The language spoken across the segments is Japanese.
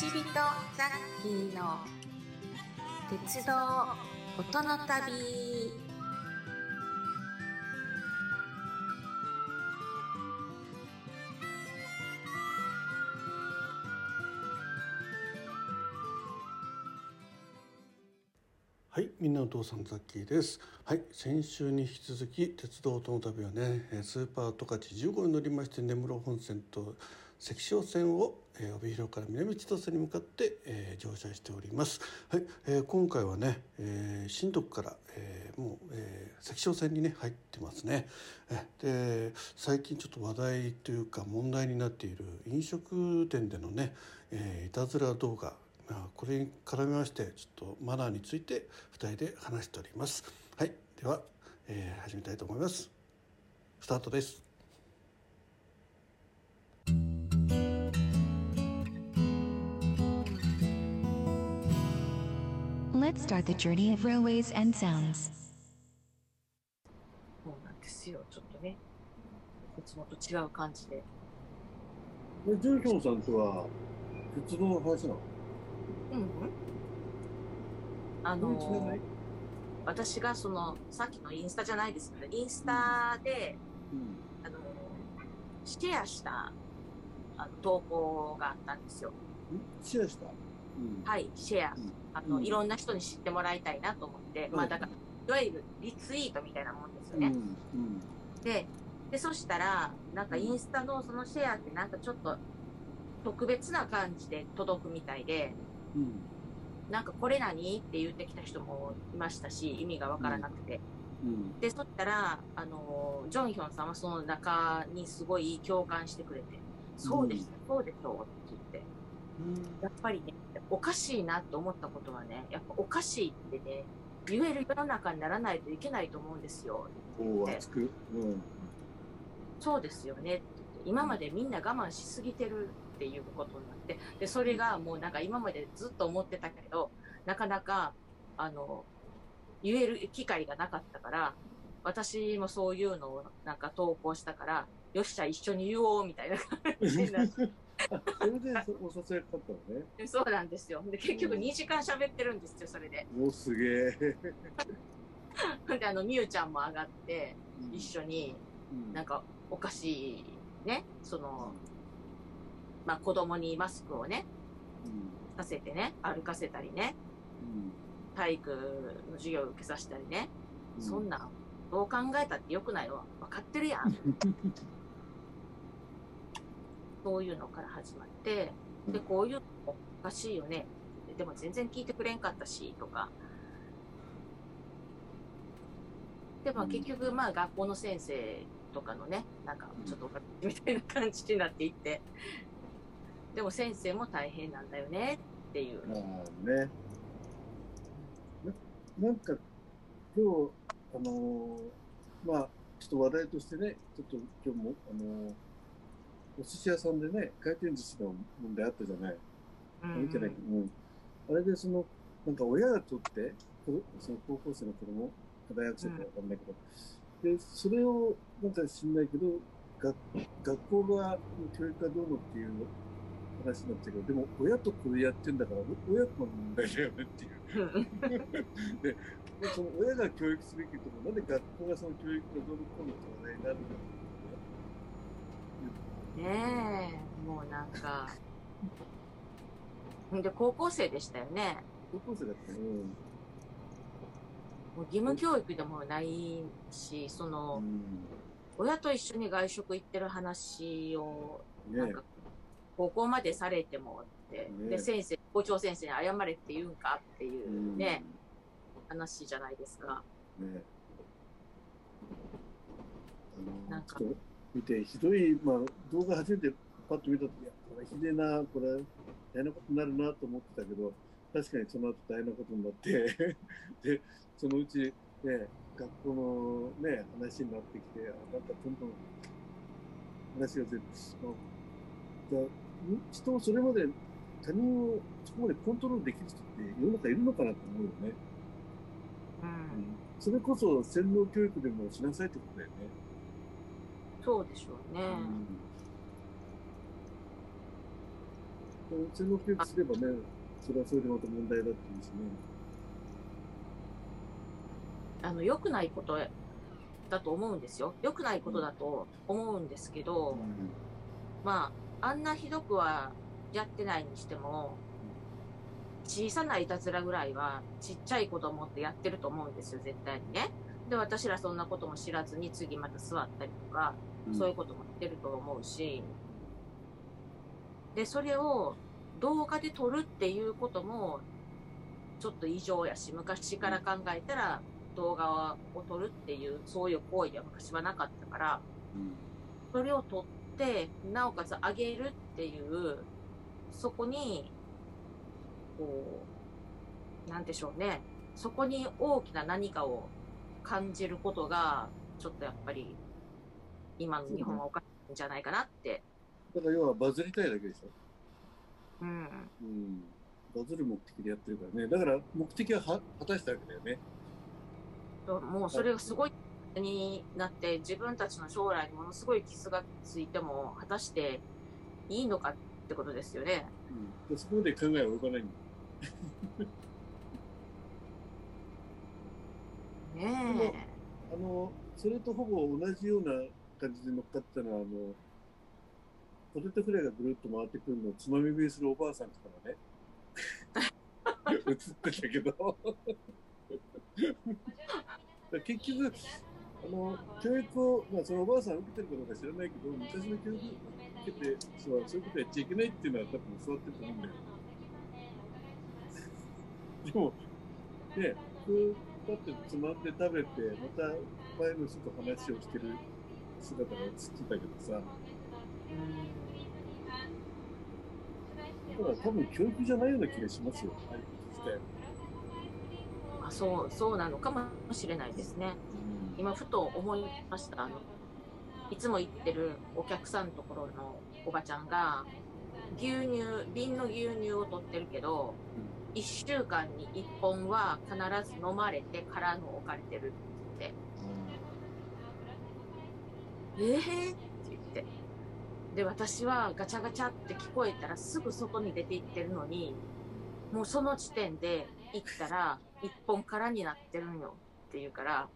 ちびとザッキーの鉄道音の旅はい、みんなお父さんザッキーです。はい、先週に引き続き鉄道との旅はね、えースーパー十勝15に乗りまして根室本線と関商線を、えー帯広から南千歳に向かって、えー乗車しております。はい、えー今回はね、えー新徳から、えーもう、えー関商線にね入ってますね。えで最近ちょっと話題というか問題になっている飲食店でのね、えーいたずら動画あ、これに絡めましてちょっとマナーについて2人で話しておりますはいでは、えー始めたいと思いますスタートです Let's start the journey of railways and sounds. そうなんですよ。ちょっとね、いつもと違う感じで。で、ジュンヒョンさんとは、鉄道の話なの？うんうん。あのり、私がその、さっきのインスタじゃないですけど、インスタで、うん。あの、シェアした、あの、投稿があったんですよ。ん？シェアした？うん。はい、シェア。うんあの、うんいろんな人に知ってもらいたいなと思って、まあだから、いわゆるリツイートみたいなもんですよね。で、で、そしたら、なんかインスタのそのシェアってなんかちょっと特別な感じで届くみたいで、うん。なんかこれ何って言ってきた人もいましたし、意味がわからなくて。うん。で、そしたら、あの、ジョンヒョンさんはその中にすごい共感してくれて、そうでした、そうでしょうって言って。やっぱりね、おかしいなって思ったことはね、やっぱおかしいってね、言える世の中にならないといけないと思うんですよ。こう、熱く？うん。そうですよね今までみんな我慢しすぎてるっていうことになって、で、それがもうなんか今までずっと思ってたけど、なかなか、あの、言える機会がなかったから、私もそういうのをなんか投稿したから、よっしゃ一緒に言おうみたいな感じになっあ、それでそお誘いかかったのね。て、そうなんですよ。で、結局うん2時間喋ってるんですよ、それで。お、すげえ。で、あの、みゆちゃんも上がって、一緒に、うん。なんか、おかしい、ね、その、まあ、子供にマスクをね、うん。させてね、歩かせたりね、うん。体育の授業を受けさせたりね、うん。そんなん、どう考えたって良くないわ。分かってるやん。そういうのから始まって、で、こういうのおかしいよね。でも全然聞いてくれんかったし、とか。でも結局、まあ学校の先生とかのね、なんかちょっとみたいな感じになっていって、でも先生も大変なんだよねっていう。まあね。ななんか、今日、あのーまあ、ちょっと話題としてね、ちょっと今日も、あのーお寿司屋さんでね、回転寿司の問題あったじゃない。うん見てないけど、うん。あれでその、なんか親が取って、こその高校生の子供、大学生かわかんないけど、で、それを、なんか知んないけど、学学校側の教育がどうのっていう話になったけど、でも親とこれやってんだから、親子の問題だよねっていう。で、その親が教育すべきところ、なんで学校がその教育がどうのこうのって話題になるんだろねえ、もうなんか。で、高校生でしたよね。高校生だったね。うん。もう義務教育でもないし、その、うん親と一緒に外食行ってる話を、ねなんか、高校までされてもって、ねで、先生、校長先生に謝れって言うんかっていうね、話じゃないですか。ねなんか見て、ひどい、まあ、動画初めてパッと見たとき、これひでえな、これ、大変なことになるなと思ってたけど、確かにその後大変なことになって、で、そのうち、ね、学校のね、話になってきて、あなんかどんどん話が出て、まあ、だ人をそれまで、他人をそこまでコントロールできる人って世の中いるのかなと思うよね。うん。それこそ洗脳教育でもしなさいってことだよね。そうでしょうね。洗脳教育すればね、それはそれでまた問題だっていうしね。あの、良くないことだと思うんですよ。良くないことだと思うんですけど、まあ、あんなひどくはやってないにしても、小さないたずらぐらいはちっちゃい子供ってやってると思うんですよ、絶対にね。で、私らそんなことも知らずに次また座ったりとか、そういうこともしてると思うし、で、それを動画で撮るっていうことも、ちょっと異常やし、昔から考えたら動画を撮るっていう、そういう行為は昔はなかったから、うん。それを撮って、なおかつ上げるっていう、そこに、こう、なんでしょうね。そこに大きな何かを感じることが、ちょっとやっぱり、今の日本はおかしいんじゃないかなって。だから要はバズりたいだけでしょ。うん。うん。バズる目的でやってるからね。だから目的はは果たしたわけだよね。ともうそれがすごいになって、自分たちの将来にものすごい傷がついても、果たしていいのかってことですよね。うん。でそこまで考えは及ばないんだ。ねえ。あの、それとほぼ同じような感じで乗っかったのは、あの、ポテトフライがぐるっと回ってくるのをつまみ食いするおばあさんとかがね、映ってたけど、結局、あの、教育を、まあ、そのおばあさん受けてるかどうか知らないけど、昔の教育受けて、そうそういうことやっちゃいけないっていうのは多分教わってると思うんだよ。でも、ね、こうだってつまんで食べて、また前の人と話をしてる姿が映ってたけどさ、だから多分教育じゃないような気がしますよ、ああいうこと自体は。あそう、そうなのかもしれないですね。今、ふと思いました。あの、いつも行ってるお客さんのところのおばちゃんが、牛乳、瓶の牛乳を取ってるけど、1週間に1本は必ず飲まれて空の置かれてるって言って、えー、って言って。で、私はガチャガチャって聞こえたらすぐ外に出て行ってるのに、もうその時点で行ったら一本空になってるんよって言うから、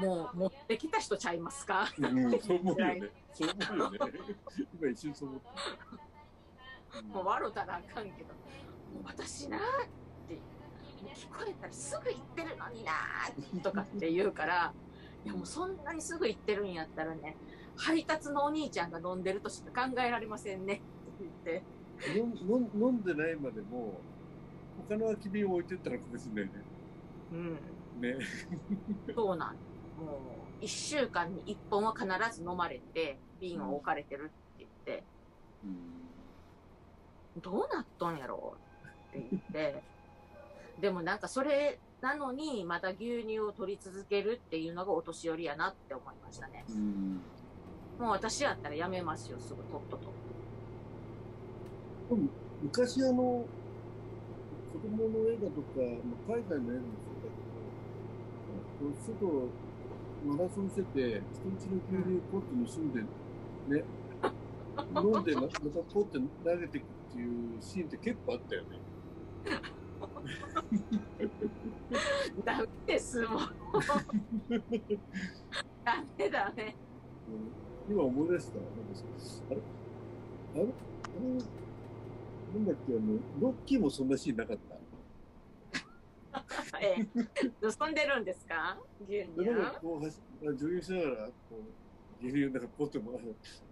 もう持ってきた人ちゃいますか？うん、うん、そう思うよね。そう思うよね。今一瞬そう思った。もう笑うたらあかんけど、もう私なーって、聞こえたらすぐ行ってるのになーとかって言うから、いやもうそんなにすぐ行ってるんやったらね、配達のお兄ちゃんが飲んでるとしか考えられませんねって言って、飲ん飲んでないまでも、他の空き瓶を置いてったのかもしれないね。うん、ね。そうなん。もう、一週間に一本は必ず飲まれて、瓶を置かれてるって言って、どうなっとんやろうって言って、でもなんかそれなのに、また牛乳を取り続けるっていうのがお年寄りやなって思いましたね。うん。もう私やったらやめますよ、すぐとっとと。昔あの、子供の映画とか、まあ、海外の映画もそうだけど、こう外マラソンしてて、人んちの牛乳ポッと盗んで、ね、飲んでままたポッて投げていくっていうシーンって結構あったよね。ダメです、もう。ダメダメ。うん今思い出した。なんかあれ？あれ？あれ？なんだっけ、あの、ロッキーもそんなシーンなかった？ええ、盗んでるんですか？牛乳でなんかこう走、女優しながら、こう、牛乳なんかポッても、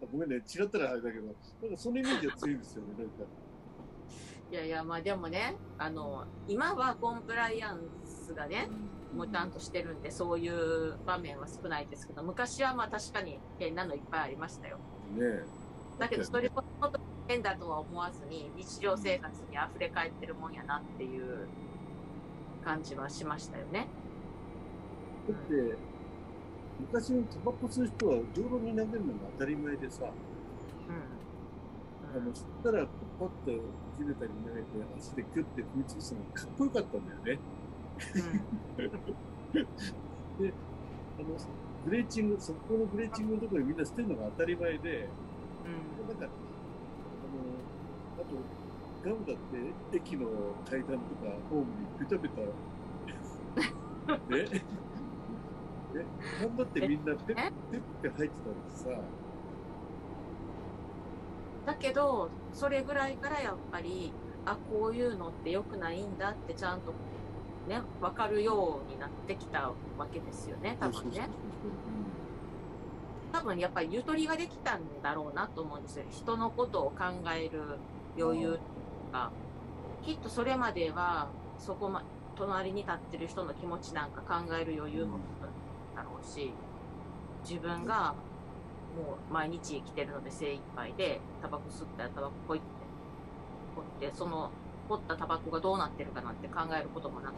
あごめんね、違ったらあれだけど、なんかそのイメージが強いですよね、なんか。いやいや、まあでもね、あの、今はコンプライアンスがね、もうちゃんとしてるんで、そういう場面は少ないですけど、昔はまあ確かに変なのいっぱいありましたよ。ねえ。だけど、それを本当に変だとは思わずに、日常生活に溢れ返ってるもんやなっていう感じはしましたよね。だって、昔のタバコ吸う人は道路に投げるのが当たり前でさ、うあの、吸ったらパッと地べたに投げて足でキュッて踏みつぶすのがかっこよかったんだよね。ん。うん。あの、グレーチング、そこのグレーチングのところにみんな捨てるのが当たり前で、うん。なんか、あの、あと、ガムだって駅の階段とかホームにペタペタ ねえ頑張ってみんなペッペッペ入ってたのにさだけどそれぐらいからやっぱりあこういうのって良くないんだってちゃんとね分かるようになってきたわけですよね多分ね。多分やっぱりゆとりができたんだろうなと思うんですよ。人のことを考える余裕とか。きっとそれまではそこま隣に立ってる人の気持ちなんか考える余裕もだろうし自分がもう毎日生きてるので精一杯でタバコ吸ったらタバコポイって掘ってその掘ったタバコがどうなってるかなんて考えることもなく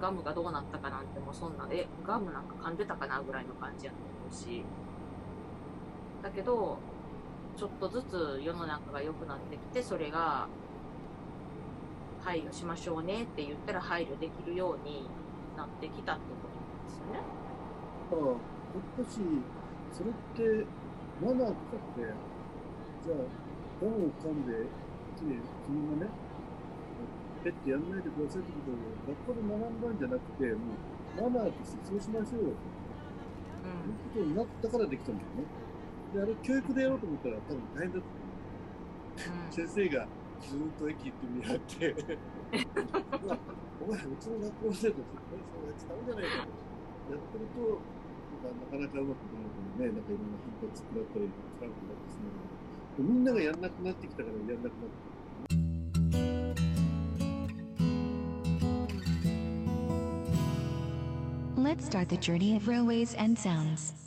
ガムがどうなったかなんてもうそんなえガムなんか噛んでたかなぐらいの感じやと思うしだけどちょっとずつ世の中が良くなってきてそれが配慮しましょうねって言ったら配慮できるようになってきたってことなんですよね。だから、やっぱし、それって、マナーとかって、じゃあ、ガムを噛んで、次、君がね、ペッてやんないでくださいってことを学校で学んだんじゃなくて、もう、マナーとしてそうしましょうよということになったからできたんだよね。で、あれ、教育でやろうと思ったら多分大変だったと思う。先生がずーっと駅行って見張って、お前、うちの学校生徒そうやってダメじゃないかと。やってると、なんかなかなかうまくいかないからね、なんかいろんな頻発食らったり、トラブルになってしまう。みんながやんなくなってきたからやんなくなって。Let's start the journey of railways and sounds.